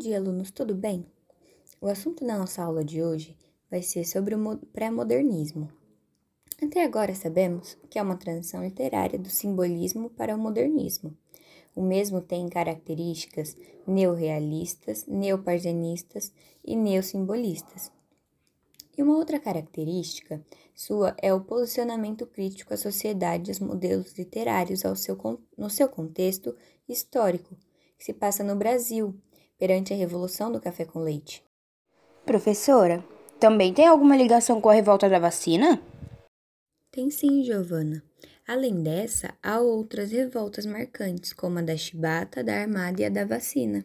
dia, alunos, tudo bem? O assunto da nossa aula de hoje vai ser sobre o pré-modernismo. Até agora sabemos que é uma transição literária do simbolismo para o modernismo. O mesmo tem características neorrealistas, neoparzenistas e neossimbolistas. E uma outra característica sua é o posicionamento crítico à sociedade e aos modelos literários ao seu, no seu contexto histórico, que se passa no Brasil, perante a revolução do café com leite. Professora, também tem alguma ligação com a revolta da vacina? Tem sim, Giovana. Além dessa, há outras revoltas marcantes, como a da chibata, da armada e a da vacina.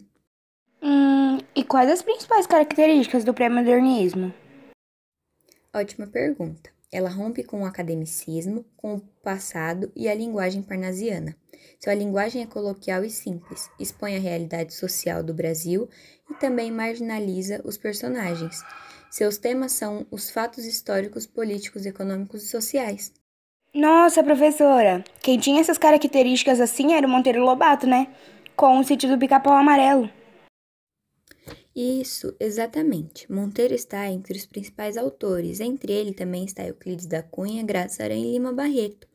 Hum, e quais as principais características do pré-modernismo? Ótima pergunta. Ela rompe com o academicismo, com o passado e a linguagem parnasiana. Sua linguagem é coloquial e simples, expõe a realidade social do Brasil e também marginaliza os personagens. Seus temas são os fatos históricos, políticos, econômicos e sociais. Nossa, professora! Quem tinha essas características assim era o Monteiro Lobato, né? Com o sítio do pica-pau amarelo. Isso, exatamente. Monteiro está entre os principais autores. Entre ele também está Euclides da Cunha, Graça Aranha e Lima Barreto.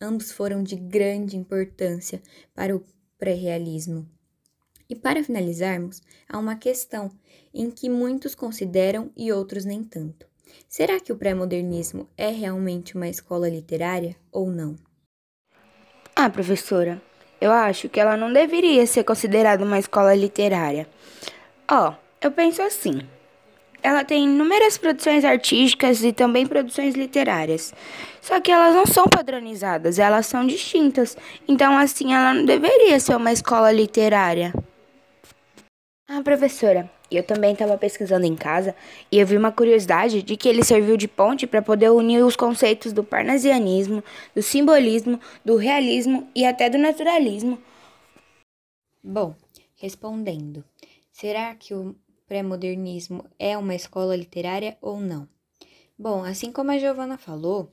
Ambos foram de grande importância para o pré-realismo. E para finalizarmos, há uma questão em que muitos consideram e outros nem tanto. Será que o pré-modernismo é realmente uma escola literária ou não? Ah, professora, eu acho que ela não deveria ser considerada uma escola literária. Ó, oh, eu penso assim. Ela tem inúmeras produções artísticas e também produções literárias. Só que elas não são padronizadas, elas são distintas. Então, assim, ela não deveria ser uma escola literária. Ah, professora, eu também estava pesquisando em casa e eu vi uma curiosidade de que ele serviu de ponte para poder unir os conceitos do parnasianismo, do simbolismo, do realismo e até do naturalismo. Bom, respondendo, será que o pré-modernismo é uma escola literária ou não? Bom, assim como a Giovana falou,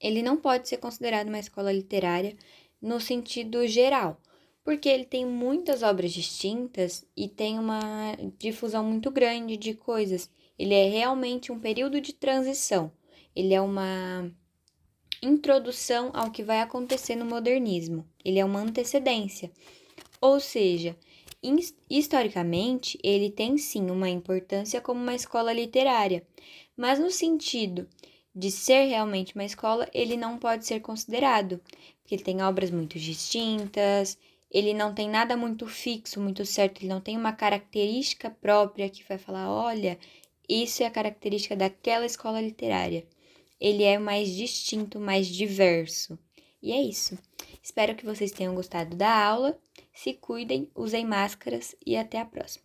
ele não pode ser considerado uma escola literária no sentido geral, porque ele tem muitas obras distintas e tem uma difusão muito grande de coisas. Ele é realmente um período de transição. Ele é uma introdução ao que vai acontecer no modernismo. Ele é uma antecedência. Ou seja, historicamente, ele tem sim uma importância como uma escola literária, mas no sentido de ser realmente uma escola, ele não pode ser considerado, porque ele tem obras muito distintas, ele não tem nada muito fixo, muito certo, ele não tem uma característica própria que vai falar, olha, isso é a característica daquela escola literária. Ele é mais distinto, mais diverso. E é isso. Espero que vocês tenham gostado da aula. Se cuidem, usem máscaras e até a próxima.